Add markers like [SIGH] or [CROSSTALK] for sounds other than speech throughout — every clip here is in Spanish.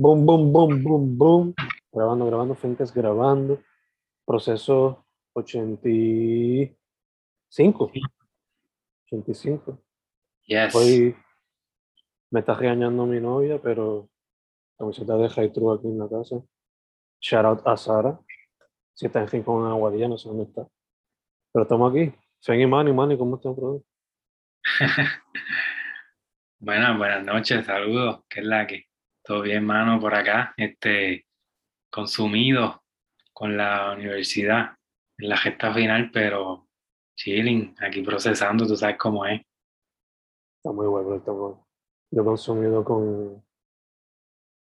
Boom, boom, boom, boom, boom. Grabando, grabando, Fincas grabando. Proceso 85. 85. Yes. Hoy me está regañando mi novia, pero camiseta de High True aquí en la casa. Shout out a Sara. Si está en Rincón en Aguadilla, no sé dónde está. Pero estamos aquí. Fen y Manny, Manny, ¿cómo están, brother? [LAUGHS] Buenas, buenas noches, saludos. ¿Qué es la que? Todo bien, mano, por acá. Este, consumido con la universidad en la gesta final, pero chilling, aquí procesando, tú sabes cómo es. Está muy bueno, está. Yo consumido con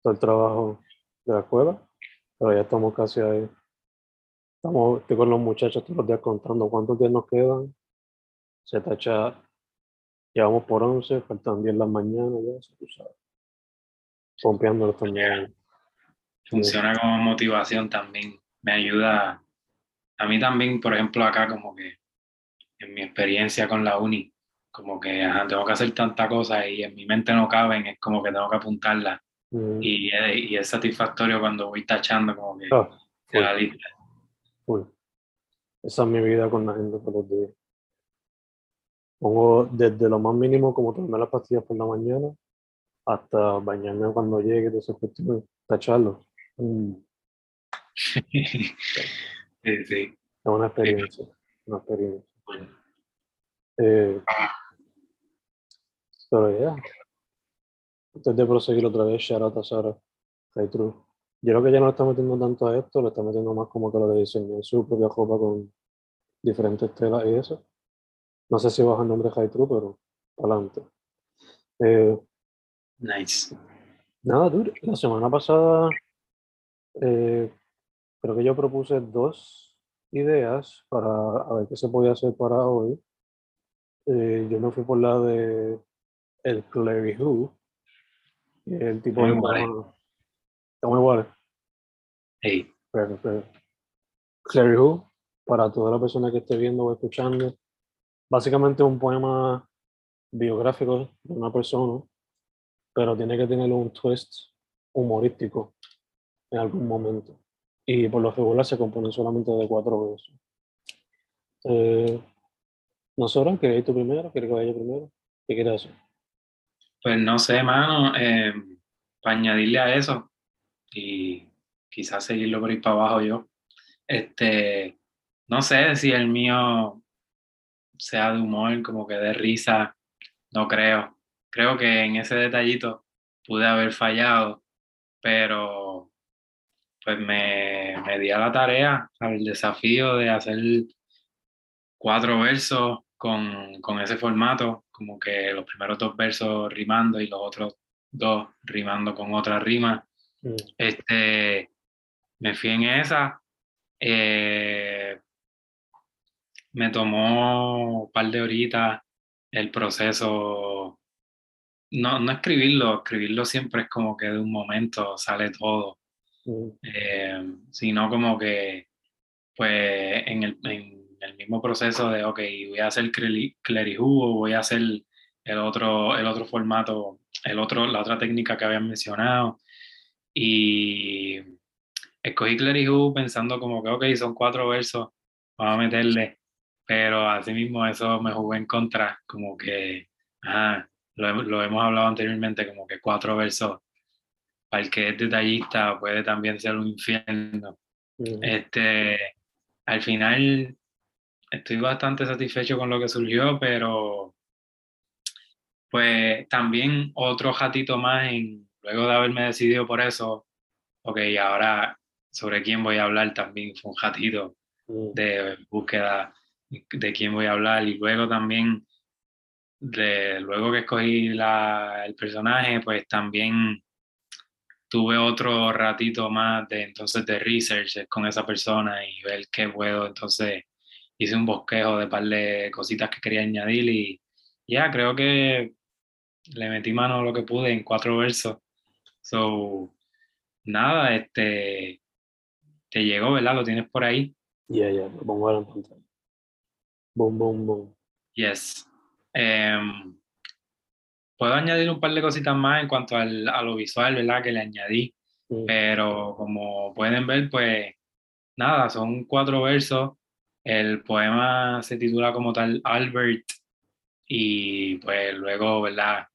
todo el trabajo de la escuela, pero ya estamos casi ahí. Estamos, estoy con los muchachos todos los días contando cuántos días nos quedan. Se tacha, llevamos por 11, faltan 10 las mañanas, ya, eso tú sabes. Pompeándolo también. Funciona como motivación también. Me ayuda. A mí también, por ejemplo, acá como que en mi experiencia con la uni, como que ajá, tengo que hacer tanta cosa y en mi mente no caben, es como que tengo que apuntarla. Mm, Y, es- y es satisfactorio cuando voy tachando como que ah, de la lista. Esa es mi vida con la gente todos los días. Pongo desde lo más mínimo, como tomarme las pastillas por la mañana, hasta bañarme cuando llegue, de esas cuestiones, tacharlo. Mm, [LAUGHS] Sí, sí. es una experiencia, una experiencia. Eh, pero ya, antes de proseguir otra vez, shout out a Sara, Hey True. Yo creo que ya no le está metiendo tanto a esto, le está metiendo más como que lo de diseñar su propia ropa con diferentes telas y eso. No sé si baja el nombre High True, pero adelante. Eh, Nice. nada, dude, la semana pasada eh, creo que yo propuse dos ideas para a ver qué se podía hacer para hoy. Eh, yo me fui por la de el Clary Who, el tipo de iguales. poema- Está muy igual. Hey, Pero, pero, Clary Who, para toda la persona que esté viendo o escuchando, básicamente un poema biográfico de una persona, pero tiene que tener un twist humorístico en algún momento. Y por lo regular se compone solamente de cuatro versos. Eh, ¿quieres ir tú primero? ¿Quieres que vaya yo primero? ¿Qué quieres hacer? pues no sé, mano, eh, para añadirle a eso y quizás seguirlo por ahí para abajo yo. Este, no sé si el mío sea de humor, como que de risa, no creo. Creo que en ese detallito pude haber fallado, pero pues me, me di a la tarea, al desafío de hacer cuatro versos con, con ese formato, como que los primeros dos versos rimando y los otros dos rimando con otra rima. Mm, Este, me fui en esa. eh, me tomó un par de horitas el proceso. No, no escribirlo, escribirlo siempre es como que de un momento sale todo, mm, eh, sino como que, pues, en el, en el mismo proceso de, ok, voy a hacer Cleri- Clerihu o voy a hacer el otro, el otro formato, el otro, la otra técnica que habían mencionado. Y escogí Clerihu pensando como que, ok, son cuatro versos, vamos a meterle, pero así mismo eso me jugó en contra, como que, ajá, lo, lo hemos hablado anteriormente, como que cuatro versos, para el que es detallista puede también ser un infierno. mm, Este, al final estoy bastante satisfecho con lo que surgió, pero pues también otro ratito más en, luego de haberme decidido por eso, ok, ahora sobre quién voy a hablar también fue un ratito de búsqueda de quién voy a hablar y luego también de, luego que escogí la, el personaje, pues también tuve otro ratito más de entonces de research con esa persona y ver qué puedo, entonces hice un bosquejo de par de cositas que quería añadir y ya creo que le metí mano a lo que pude en cuatro versos. So, nada, este, te llegó, ¿verdad? Lo tienes por ahí. Ya, ya, lo pongo ahora en pantalla. Boom, boom, boom. Yes. Em, puedo añadir un par de cositas más en cuanto al, a lo visual, ¿verdad? Que le añadí. Mm, Pero como pueden ver, pues nada, son cuatro versos. El poema se titula como tal Albert y pues luego, ¿verdad?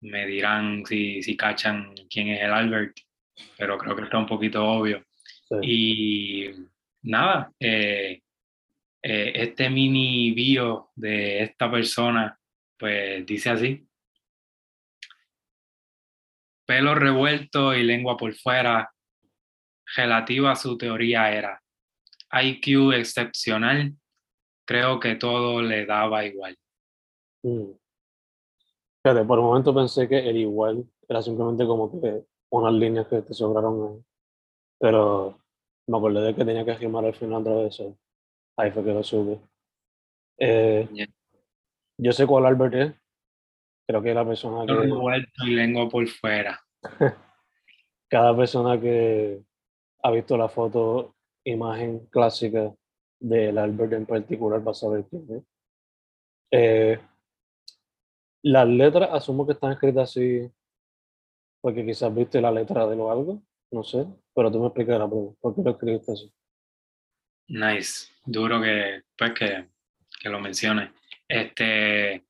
Me dirán si, si cachan quién es el Albert, pero creo que está un poquito obvio. sí. Y nada, eh, eh, este mini bio de esta persona, pues dice así. Pelo revuelto y lengua por fuera, relativa a su teoría era. IQ excepcional, creo que todo le daba igual. Mm. Fíjate, por un momento pensé que el igual era simplemente como que unas líneas que te sobraron ahí. Pero me acordé de que tenía que rimar al final otra vez. Ahí fue que lo supe. Eh, Yeah. yo sé cuál Albert es. Creo que la persona Pelo que. revuelto y lengua por fuera. [LAUGHS] Cada persona que ha visto la foto, imagen clásica del Albert en particular va a saber quién es. Eh, las letras asumo que están escritas así porque quizás viste la letra de lo algo, no sé, pero tú me explicarás por qué lo escribiste así. Nice. Duro que, pues, que, que lo menciones. Este,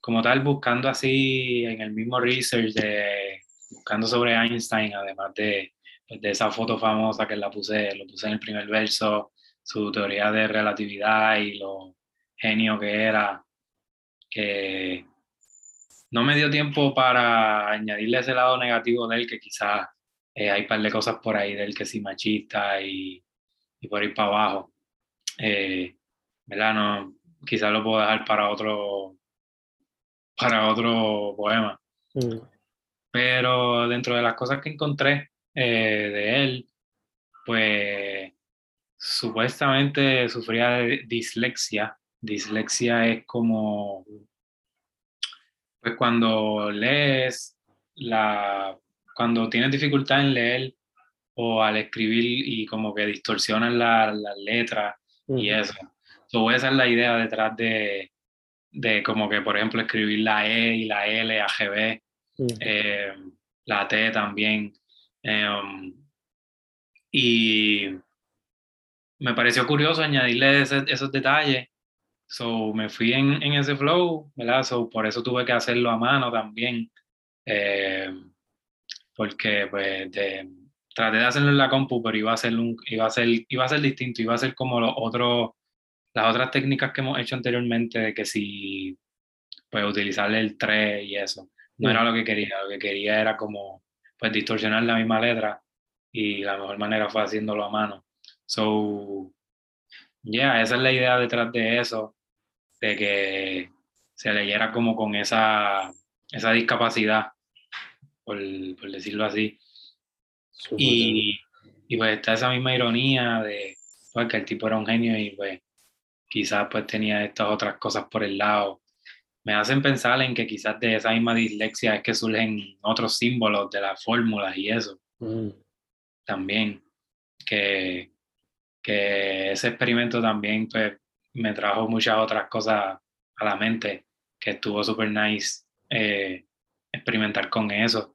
como tal, buscando así en el mismo research de, buscando sobre Einstein, además de, pues, de esa foto famosa que la puse, lo puse en el primer verso, su teoría de relatividad y lo genio que era, que no me dio tiempo para añadirle ese lado negativo de él, que quizás eh, hay un par de cosas por ahí de él que sí machista y, y por ir para abajo. Eh, ¿verdad? No, quizás lo puedo dejar para otro, para otro poema. Mm, Pero dentro de las cosas que encontré eh, de él, pues supuestamente sufría de dislexia. Dislexia es como, pues cuando lees, la, cuando tienes dificultad en leer o al escribir y como que distorsionan las la letras y mm, eso. So, esa es la idea detrás de, de como que, por ejemplo, escribir la E y la L, AGB, mm, eh, la T también. eh, y me pareció curioso añadirle ese- esos detalles. So, me fui en, en ese flow, ¿verdad? So, por eso tuve que hacerlo a mano también. eh, porque pues de- traté de hacerlo en la compu, pero iba a ser un, iba a ser, iba a ser distinto, iba a ser como los otros, las otras técnicas que hemos hecho anteriormente, de que si pues utilizarle el 3 y eso. No era lo que quería, lo que quería era como pues distorsionar la misma letra y la mejor manera fue haciéndolo a mano. So, yeah, esa es la idea detrás de eso, de que se leyera como con esa, esa discapacidad, por, por decirlo así. Y, y pues está esa misma ironía de pues, que el tipo era un genio y pues quizás pues tenía estas otras cosas por el lado. Me hacen pensar en que quizás de esa misma dislexia es que surgen otros símbolos de las fórmulas y eso Mm, también. Que, que ese experimento también pues me trajo muchas otras cosas a la mente, que estuvo súper nice eh, experimentar con eso.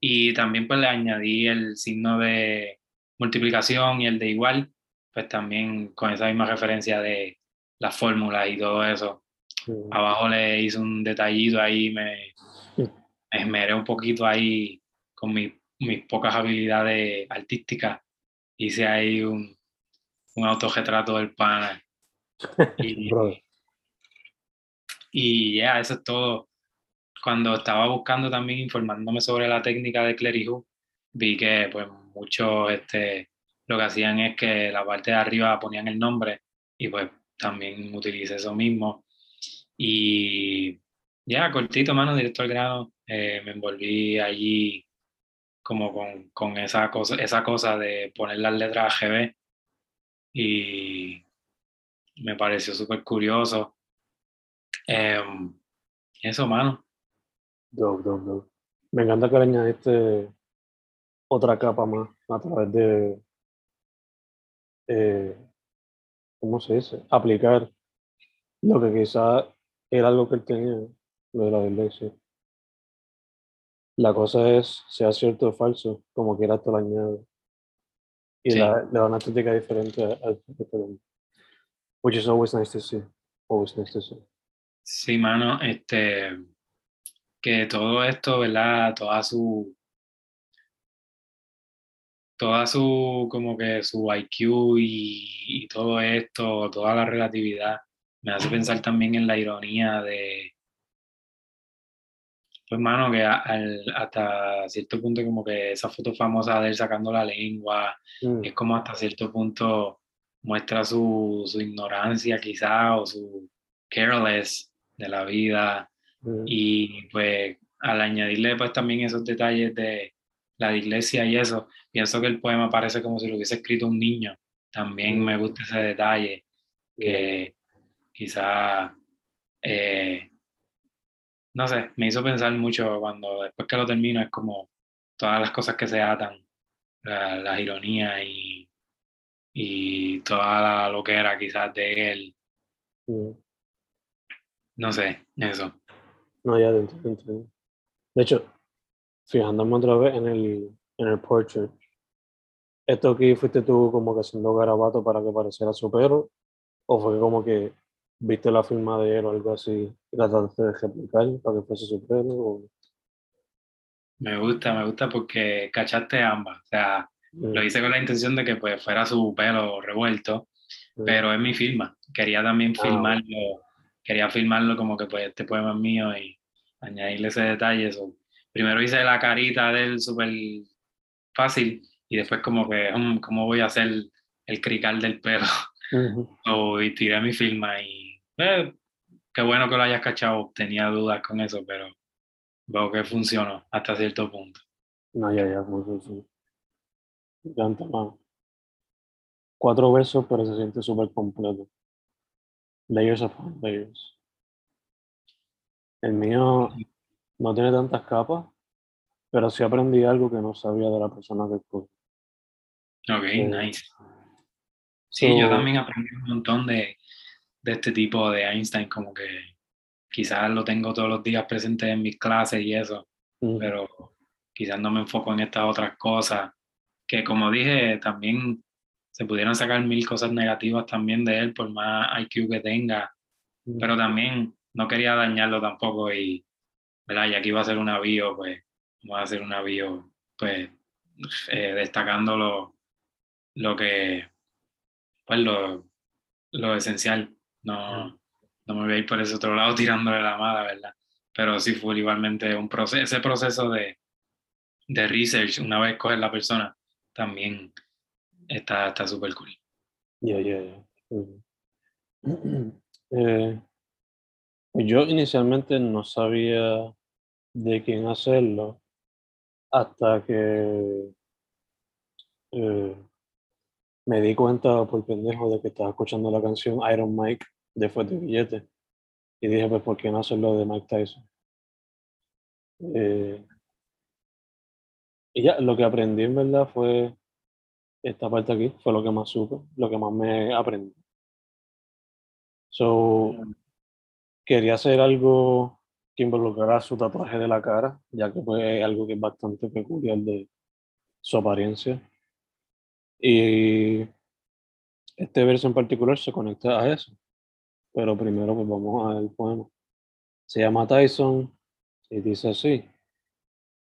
Y también pues le añadí el signo de multiplicación y el de igual, pues también con esa misma referencia de las fórmulas y todo eso. mm, Abajo le hice un detallito ahí, me, me esmeré un poquito ahí con mi- mis pocas habilidades artísticas. Hice ahí un, un autorretrato del pana. [LAUGHS] Y, y ya, eso es todo. Cuando estaba buscando también, informándome sobre la técnica de Clerihu, vi que pues muchos este, lo que hacían es que la parte de arriba ponían el nombre y pues también utilicé eso mismo. Y ya, cortito, mano, directo al grano, eh, me envolví allí como con, con esa, cosa, esa cosa de poner las letras AGB y me pareció súper curioso. Em, eso, mano. Dope, dope, dope. Me encanta que le añadiste otra capa más a través de, eh, ¿cómo se dice? Aplicar lo que quizá era algo que él tenía, lo de la dislexia. La cosa es, sea cierto o falso, como quiera te lo añade. Y Sí. la, le da una estética diferente al film. Which is always nice to see. Always nice to see. Sí, mano, este, que todo esto, ¿verdad? Toda su, toda su, como que su IQ y, y todo esto, toda la relatividad, me hace pensar también en la ironía de, pues, mano, que a- al- hasta cierto punto como que esa foto famosa de él sacando la lengua, Mm, es como hasta cierto punto muestra su, su ignorancia quizá o su careless de la vida. Mm, Y pues al añadirle pues también esos detalles de la iglesia y eso, pienso que el poema parece como si lo hubiese escrito un niño. También me gusta ese detalle que quizá, eh, no sé, me hizo pensar mucho cuando después que lo termino es como todas las cosas que se atan, la- las ironías y, y toda la loquera quizás de él, no sé, eso. No, ya te entiendo. De hecho, fijándome otra vez en el, en el portrait, ¿esto aquí fuiste tú como que haciendo garabato para que pareciera su perro? ¿O fue como que viste la firma de él o algo así y trataste de replicar para que fuese su perro? O, Me gusta, me gusta porque cachaste ambas, o sea, Mm, Lo hice con la intención de que pues fuera su pelo revuelto, mm, pero es mi firma. Quería también Ah, filmarlo, quería filmarlo como que pues este poema es mío y añadirle ese detalle. So, primero hice la carita de él súper fácil y después como que, mm, ¿cómo voy a hacer el crical del pelo? ujú. [LAUGHS] So, y tiré mi firma y eh, qué bueno que lo hayas cachado. Tenía dudas con eso, pero veo que funcionó hasta cierto punto. No, ya, ya, bien, sí. Mano. Cuatro versos, pero se siente súper completo. Layers upon layers. El mío no tiene tantas capas, pero sí aprendí algo que no sabía de la persona que escogí. Ok, Eh, nice. Sí, yo también aprendí un montón de, de este tipo de Einstein, como que quizás lo tengo todos los días presente en mis clases y eso, pero quizás no me enfoco en estas otras cosas, que como dije, también se pudieron sacar mil cosas negativas también de él, por más IQ que tenga, pero también no quería dañarlo tampoco y, ¿verdad? Y aquí va a ser una bio, pues, vamos a hacer una bio, pues, eh, destacando lo, que, pues, lo, lo esencial. No, no me voy por ese otro lado [LAUGHS] tirándole la mala, ¿verdad? Pero sí fue igualmente un proceso, ese proceso de, de research, una vez coges la persona, también está súper cool. ya, ya. Mm. [CLEARS THROAT] Eh, yo inicialmente no sabía de quién hacerlo hasta que eh, me di cuenta por pendejo de que estaba escuchando la canción Iron Mike de Fuerte Billete. Y dije pues por qué no hacerlo de Mike Tyson Eh, y ya lo que aprendí en verdad fue esta parte aquí fue lo que más supe lo que más me aprendí. So quería hacer algo que involucrara su tatuaje de la cara ya que pues es algo que es bastante peculiar de su apariencia y este verso en particular se conecta a eso pero primero pues vamos al poema se llama Tyson y dice así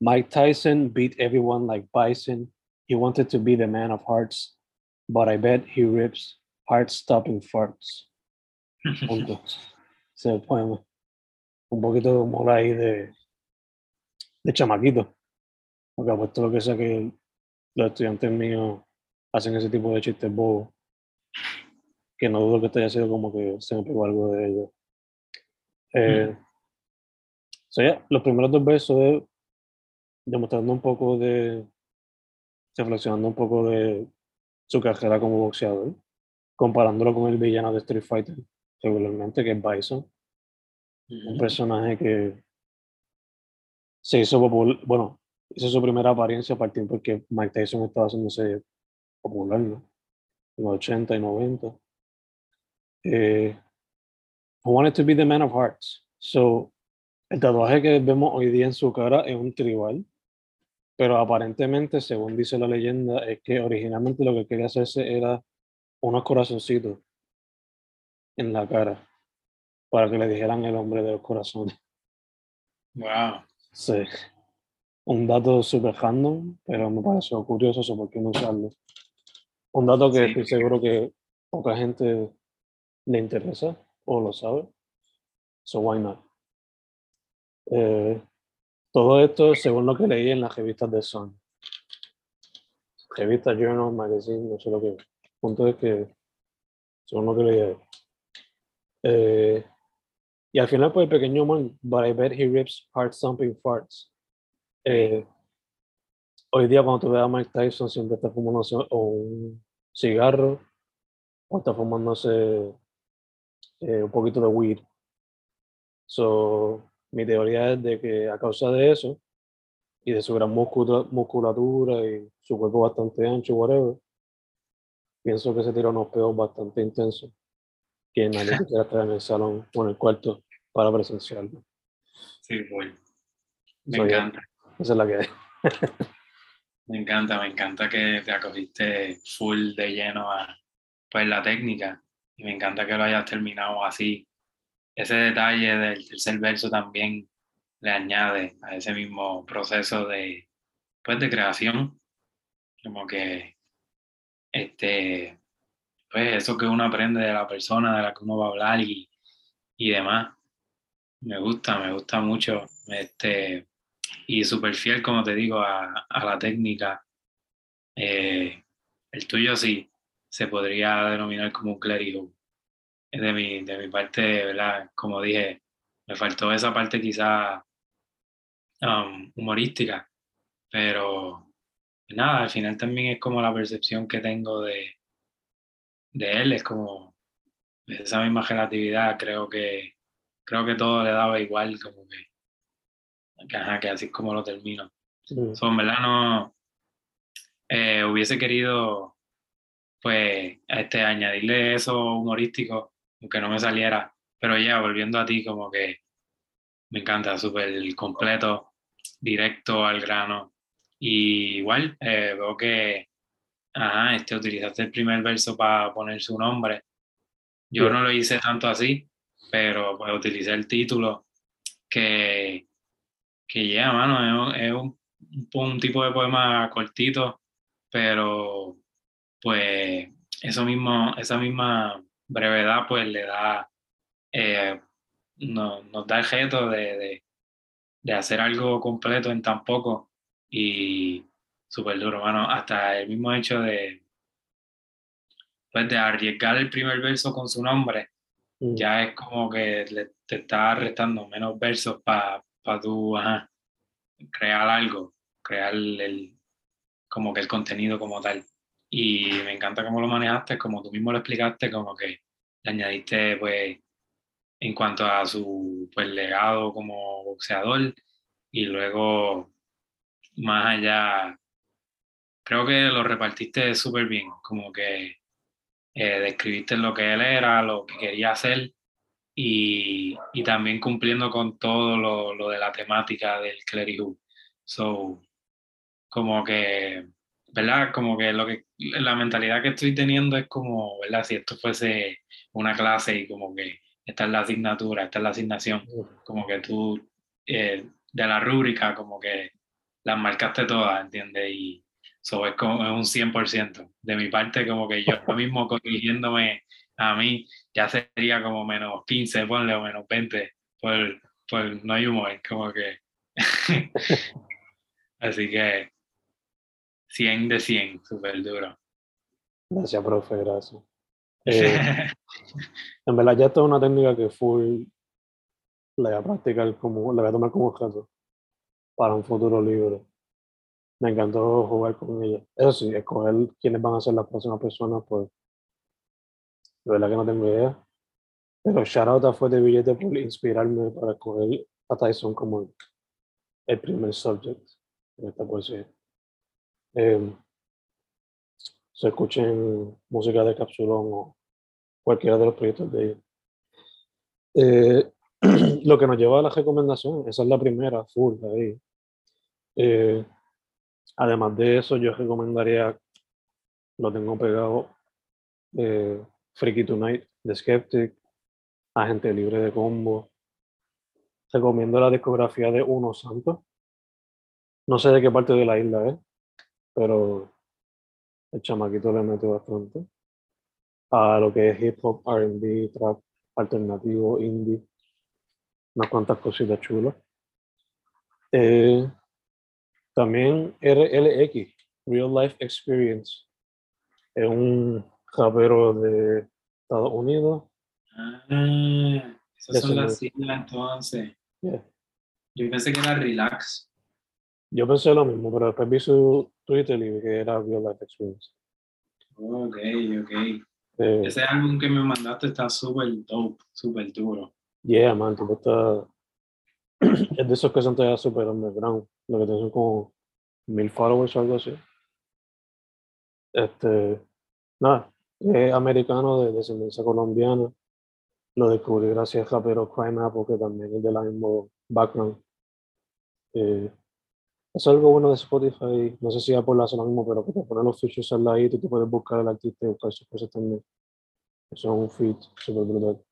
Mike Tyson beat everyone like bison. He wanted to be the man of hearts, but I bet he rips heart-stopping farts. [LAUGHS] Punto. Un poquito de humor ahí de, de chamaquito. Porque apuesto lo que sea que los estudiantes míos hacen ese tipo de chistes bobos. Que no dudo que esto haya sido como que se me pegó algo de ellos. Eh, so yeah, los primeros dos versos es demostrando un poco de, reflexionando un poco de su carrera como boxeador, comparándolo con el villano de Street Fighter regularmente, que es Bison, un personaje que se hizo popular, bueno, hizo su primera apariencia a partir porque Mike Tyson estaba haciéndose popular, ¿no? En los 80 y 90. Eh, I wanted to be the man of hearts. So, El tatuaje que vemos hoy día en su cara es un tribal, pero aparentemente, según dice la leyenda, es que originalmente lo que quería hacerse era unos corazoncitos en la cara para que le dijeran el hombre de los corazones. Wow. Sí. Un dato super random, pero me pareció curioso eso, ¿por qué no usarlo? Un dato que Sí. estoy seguro que poca gente le interesa o lo sabe. So why not? Eh, todo esto según lo que leí en las revistas de Sun. Revista Journal, Magazine, no sé lo que. El punto es que según lo que leí. Eh, y al final, pues el pequeño man, but I bet he rips heart thumping farts. Eh, hoy día, cuando tú ves a Mike Tyson, siempre está fumándose o un cigarro o está fumándose eh, un poquito de weed. So, mi teoría es de que a causa de eso y de su gran muscula- musculatura y su cuerpo bastante ancho, whatever, pienso que se tira unos peos bastante intensos que nadie quisiera estar en el salón o en el cuarto para presenciarlo. Sí, pues. Me So, yeah, encanta, esa es la que hay. [LAUGHS] me encanta, me encanta que te acogiste full de lleno a pues, la técnica y me encanta que lo hayas terminado así. Ese detalle del tercer verso también le añade a ese mismo proceso de, pues, de creación, como que este, pues eso que uno aprende de la persona de la que uno va a hablar y, y demás. Me gusta, me gusta mucho. Este, y súper fiel, como te digo, a, a la técnica. Eh, el tuyo sí se podría denominar como un clérigo. De mi, de mi parte, ¿verdad? Como dije, me faltó esa parte quizá um, humorística, pero nada, al final también es como la percepción que tengo de, de él, es como esa misma relatividad, creo que, creo que todo le daba igual, como que, que, ajá, que así es como lo termino. Mm, So, en verdad no eh, hubiese querido pues este, añadirle eso humorístico, aunque no me saliera, pero ya volviendo a ti como que me encanta, súper completo, directo al grano. Y igual eh, veo que ajá, este, utilizaste el primer verso para poner su nombre. Yo Yeah. no lo hice tanto así, pero pues utilicé el título que, que ya, mano, es, un- es un, un tipo de poema cortito, pero pues eso mismo, esa misma brevedad pues le da, eh, no- nos da el reto de, de, de hacer algo completo en tan poco y súper duro, mano, hasta el mismo hecho de, pues, de arriesgar el primer verso con su nombre, mm, ya es como que le, te está restando menos versos para pa tú ajá, crear algo, crear el, como que el contenido como tal. Y me encanta cómo lo manejaste, como tú mismo lo explicaste, como que le añadiste, pues, en cuanto a su pues, legado como boxeador y luego más allá, creo que lo repartiste súper bien, como que eh, describiste lo que él era, lo que quería hacer y, y también cumpliendo con todo lo, lo de la temática del clerigo. So, como que, ¿verdad? Como que lo que la mentalidad que estoy teniendo es como, ¿verdad? Si esto fuese una clase y como que esta es la asignatura, esta es la asignación, como que tú eh, de la rúbrica como que las marcaste todas, ¿entiendes? Y eso es como es un 100%. De mi parte, como que yo [LAUGHS] mismo corrigiéndome a mí, ya sería como menos 15, ponle, o menos 20, por, por no hay humor, como que... [LAUGHS] [LAUGHS] Así que 100 de 100, súper duro. Gracias, profe, gracias. Eh, en verdad, ya esto es una técnica que full la voy a practicar como, la voy a tomar como reto para un futuro libre. Me encantó jugar con ella. Eso sí, escoger quiénes van a ser las próximas personas, pues, de verdad que no tengo idea. Pero shout out a Fuerte Billete por inspirarme para escoger a Tyson como el, primer subject en esta poesía. Eh, se escuchen música de Capsulón o cualquiera de los proyectos de ellos. Eh, [CLEARS THROAT] lo que nos lleva a la recomendación, esa es la primera, full, ahí. Eh, además de eso, yo recomendaría, lo tengo pegado, eh, Freaky Tonight, The Skeptic, Agente Libre de Combo. Recomiendo la discografía de Uno Santos. No sé de qué parte de la isla es, pero el chamaquito le mete bastante. A lo que es hip hop, RB, trap, alternativo, indie unas cuantas cositas chulas. Eh, también RLX, Real Life Experience, es un rapero de Estados Unidos. Ah, esas son las siglas entonces. Yo pensé que era Relax. Yo pensé lo mismo, pero después vi su Twitter y vi que era Real Life Experience. Ok, ok. Eh, Ese álbum que me mandaste está súper dope, súper duro. Yeah, man, tipo está. [CLEARS THROAT] es de esos que son todavía super underground. Lo que tienen como mil followers o algo así. Este. Nada, es americano de descendencia colombiana. Lo descubrí gracias a rapero Crime Apple, que también es de la misma background. Eh, es algo bueno de Spotify, no sé si Apple hace lo mismo, pero que te pone los features al lado y tú puedes buscar el artista y buscar sus cosas también. Eso es un feed súper brutal.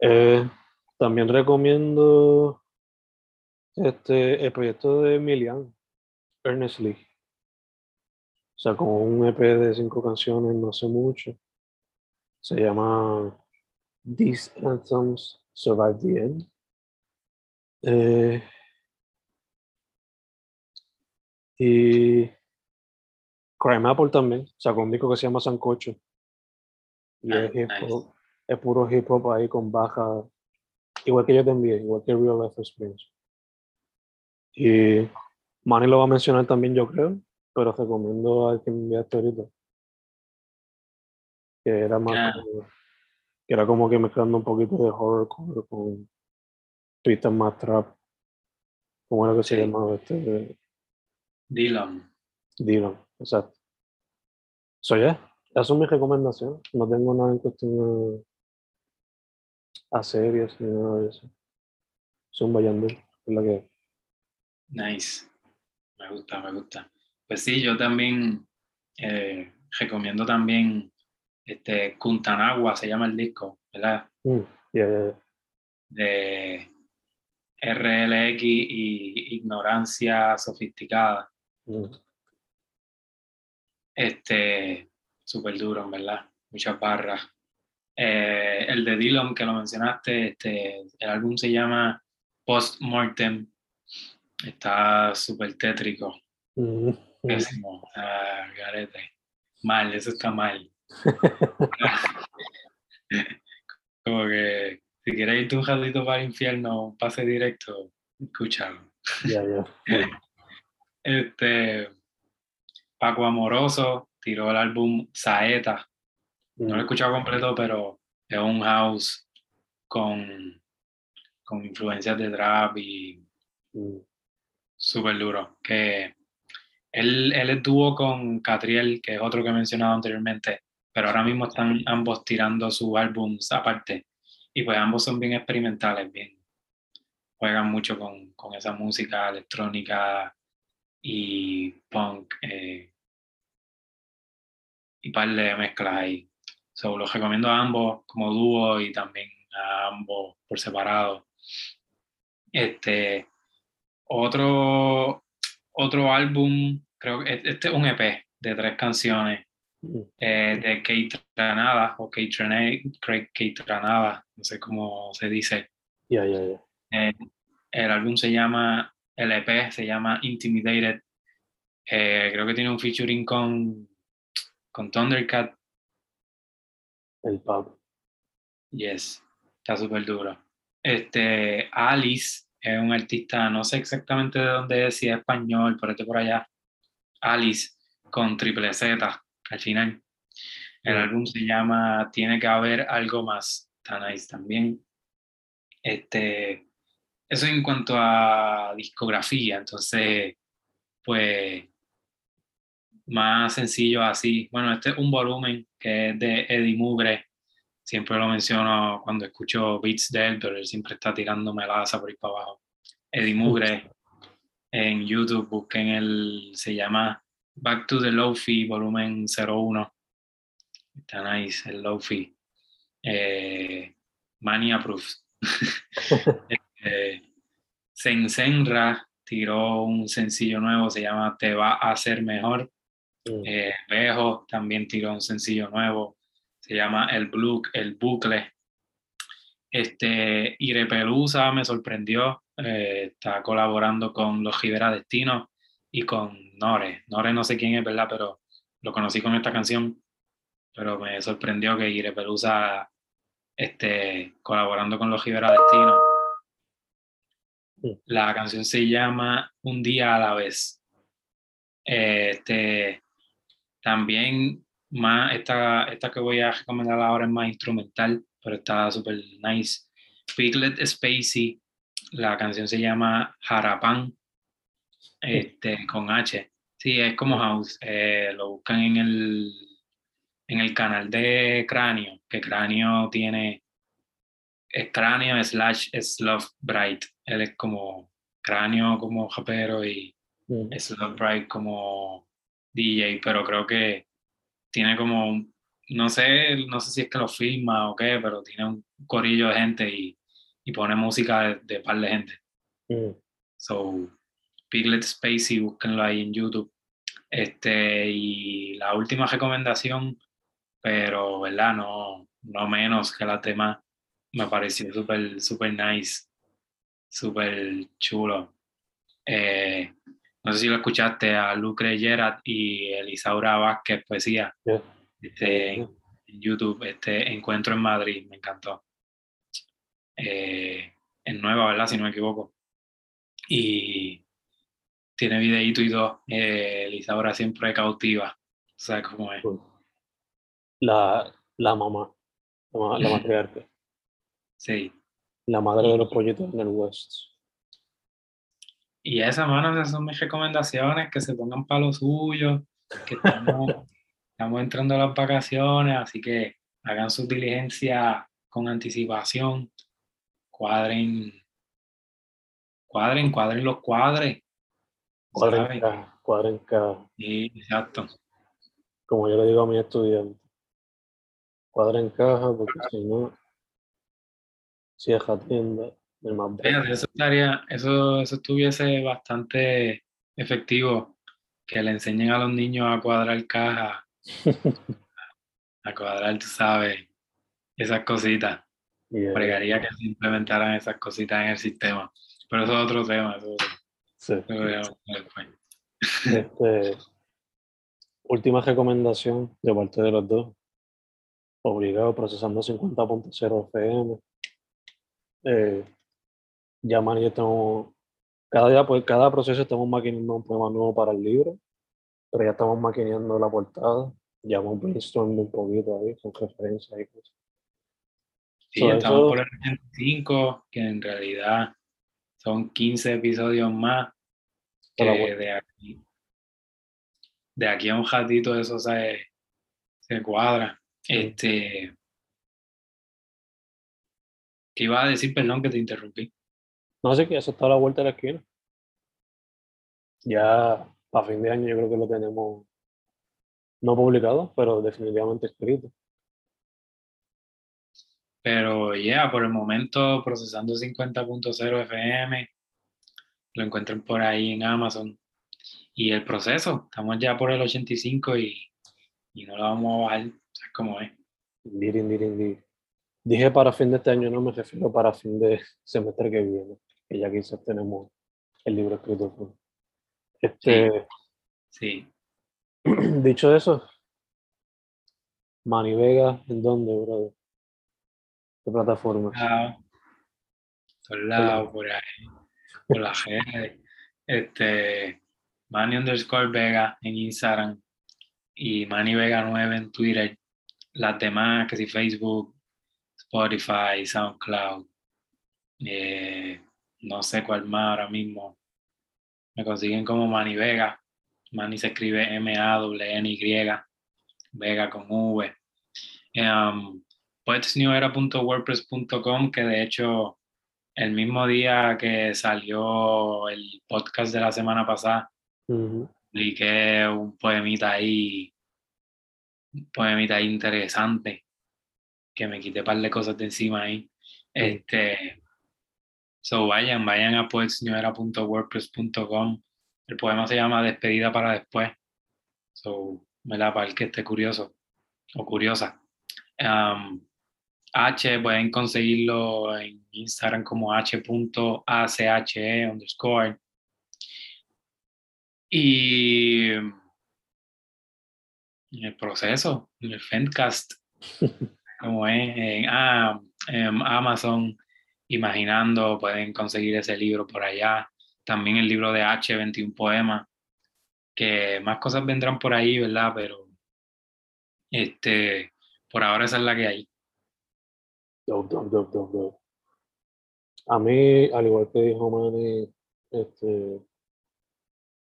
Eh, también recomiendo este, el proyecto de Emilian, Earnestly. O sea, como un EP de cinco canciones, no sé mucho. Se llama These Anthems Survive the End. Eh, y Crime Apple también, sacó un disco que se llama Sancocho. Y ah, es hip hop es puro hip hop ahí con baja, igual que yo te envié, igual que Real Life Experience. Y Manny lo va a mencionar también, yo creo, pero recomiendo al que me enviaste ahorita. Que era más como, que era como que mezclando un poquito de horrorcore con twistas más trap. ¿Cómo era que se llamaba este? Dylan. Dylan, exacto. So, yeah, esa es mi recomendación. No tengo nada en cuestión de a series ni nada de eso. Son vayando, es la que. Nice. Me gusta, me gusta. Pues sí, yo también eh, recomiendo también este Kuntanagua, se llama el disco, ¿verdad? Mm, de RLX y Ignorancia Sofisticada. Mm. Este, súper duro, ¿verdad? Muchas barras. Eh, el de Dylan que lo mencionaste, este, el álbum se llama Post Mortem. Está súper tétrico. Mm, ah, garete. Mal, eso está mal. [LAUGHS] Como que si quieres ir un ratito para el infierno, pase directo, escúchalo. [LAUGHS] Este, Paco Amoroso tiró el álbum Saeta no lo he escuchado completo, pero es un house con, con influencias de trap y. súper duro. Que él, él estuvo con Catriel, que es otro que he mencionado anteriormente, pero ahora mismo están ambos tirando sus álbums aparte. Y pues ambos son bien experimentales, bien. Juegan mucho con, con esa música electrónica y punk. Eh, y par de mezclas ahí. So, los recomiendo a ambos como dúo y también a ambos por separado. Este, otro, otro álbum, creo que este es un EP de tres canciones mm. eh, de Kate Tranada o Kate Tranada, no sé cómo se dice. Ya, ya. Eh, el álbum se llama, el EP se llama Intimidated. Eh, creo que tiene un featuring con, con Thundercat el pub. Yes, está súper duro. Este, Alice es un artista, no sé exactamente de dónde es, si es español, por este por allá. Alice con triple Z al final. El álbum se llama Tiene que haber algo más. Está nice también. Este, eso en cuanto a discografía, entonces, pues más sencillo así. Bueno, este es un volumen que es de Eddie Mugre, siempre lo menciono cuando escucho beats de él, pero él siempre está tirando melaza por ahí para abajo. Eddie Mugre, en YouTube, busquen el, se llama Back to the Lofi, volumen 01. Está nice, el Lofi. Eh, Mania Proofs. [LAUGHS] eh, Sensenra tiró un sencillo nuevo, se llama Te va a hacer mejor. Mm. Eh, Bejo también tiró un sencillo nuevo, se llama El, Blue, el Bucle. Este, Irepelusa me sorprendió, eh, está colaborando con los Gibera Destino y con Nore. Nore no sé quién es, ¿verdad? Pero lo conocí con esta canción, pero me sorprendió que Irepelusa esté colaborando con los Gibera Destino la canción se llama Un día a la vez. Este, también más, esta, esta que voy a recomendar ahora es más instrumental, pero está súper nice. Piglet Spacey, la canción se llama Jarapan, este, con H. Sí, es como house. Eh, lo buscan en el, en el canal de Cráneo, que Cráneo tiene es cráneo slash Love Bright. Él es como cráneo como japero y mm. Love Bright como DJ, pero creo que tiene como, no sé, no sé si es que lo filma o qué, pero tiene un corillo de gente y, y pone música de, par de gente. Mm. So, Piglet Spacey, búsquenlo ahí en YouTube. Este, y la última recomendación, pero, ¿verdad? No, no menos que las demás, me pareció súper, súper nice, súper chulo. Eh, no sé si lo escuchaste a Lucre Gerard y Elisaura Vázquez Poesía este, en, YouTube, este Encuentro en Madrid, me encantó. Eh, en nueva, ¿verdad? Si no me equivoco. Y tiene videíto y todo. Eh, Elisaura siempre cautiva. ¿Sabes cómo es? La, la mamá, la, la matriarca. [LAUGHS] Sí. La madre de los pollitos en el West. Y esas, mano, esas son mis recomendaciones, que se pongan para lo suyo, que [LAUGHS] estamos, entrando a las vacaciones, así que hagan su diligencia con anticipación, cuadren, cuadren, cuadren los cuadres. Cuadren cada, cuadren cada. Sí, exacto. Como yo le digo a mis estudiantes, cuadren caja, porque si no, es tienda, más eso, estaría, eso, eso estuviese bastante efectivo, que le enseñen a los niños a cuadrar caja, a cuadrar, tú sabes, esas cositas. [LAUGHS] Yeah. que se implementaran esas cositas en el sistema. Pero eso es otro tema. Eso, sí. Este, última recomendación de parte de los dos. Obligado procesando 50.0 FM eh, ya yo tengo, cada día, pues cada proceso estamos maquinando un poema nuevo para el libro, pero ya estamos maquinando la portada, ya vamos brainstorming un poquito ahí, con referencias y cosas. Sí, estamos por el 25, que en realidad son 15 episodios más que de aquí. De aquí a un ratito eso se, se cuadra. Este, ¿Qué iba a decir, perdón, que te interrumpí? No sé que eso está a la vuelta de la esquina. Ya a fin de año yo creo que lo tenemos no publicado, pero definitivamente escrito. Pero ya, por el momento procesando 50.0 FM, lo encuentran por ahí en Amazon. Y el proceso, estamos ya por el 85 y, y no lo vamos a bajar, ¿sabes cómo es? Dirin, dirin, Dije para fin de este año, no me refiero para fin de semestre que viene, que ya quizás tenemos el libro escrito. Este, sí. [CLEARS THROAT] Dicho eso, Mani Vega, ¿en dónde, brother? ¿Qué plataforma? Por lado, por ahí, por la gente. Este, Manny underscore Vega en Instagram y Manny Vega 9 en Twitter. Las demás, que si Facebook, Spotify, SoundCloud, eh, no sé cuál más ahora mismo. Me consiguen como Manny Vega. Manny se escribe M-A-N-Y, Vega con V. Um, poetsnewera.wordpress.com, que de hecho el mismo día que salió el podcast de la semana pasada, publiqué un poemita ahí, un poemita ahí interesante, que me quité un par de cosas de encima ahí. Este, so vayan, vayan a poetsnewera.wordpress.com. El poema se llama Despedida para después. So, me la para el que esté curioso o curiosa. Um, H, pueden conseguirlo en Instagram como h.ache underscore. Y en el proceso, en el Fendcast, [LAUGHS] como es en, ah, en Amazon, Imaginando, pueden conseguir ese libro por allá. También el libro de H, 21 poemas, que más cosas vendrán por ahí, ¿verdad? Pero este, por ahora esa es la que hay. A mí, al igual que dijo Manny, este,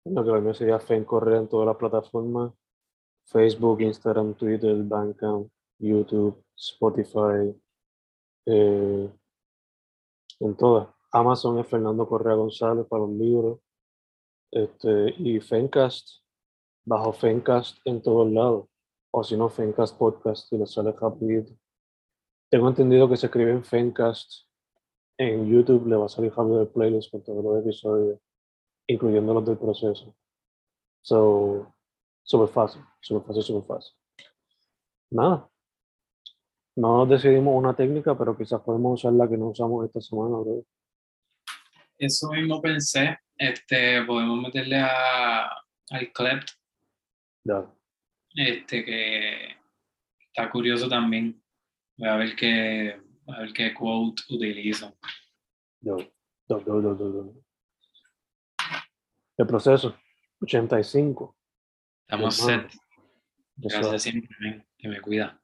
lo que me sería fe en correr en todas las plataformas, Facebook, Instagram, Twitter, Bandcamp, YouTube, Spotify, eh, en todas. Amazon es Fernando Correa González para los libros. Este, y Fencast, bajo Fencast en todos lados. O si no, Fencast Podcast, y le sale rapidito. Tengo entendido que se escribe en Fencast. En YouTube le va a salir rápido el playlist con todos los episodios, incluyendo los del proceso. So, súper fácil, súper fácil, súper fácil. Nada. No decidimos una técnica, pero quizás podemos usar la que no usamos esta semana, bro. Eso mismo pensé. Este, podemos meterle a, al CLEP. Ya. Este, que está curioso también. Voy a ver qué, a ver qué quote. Yo, yo, yo, yo, yo. El proceso, 85. Estamos set. Gracias siempre, que me cuida.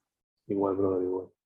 Igual, brother, igual.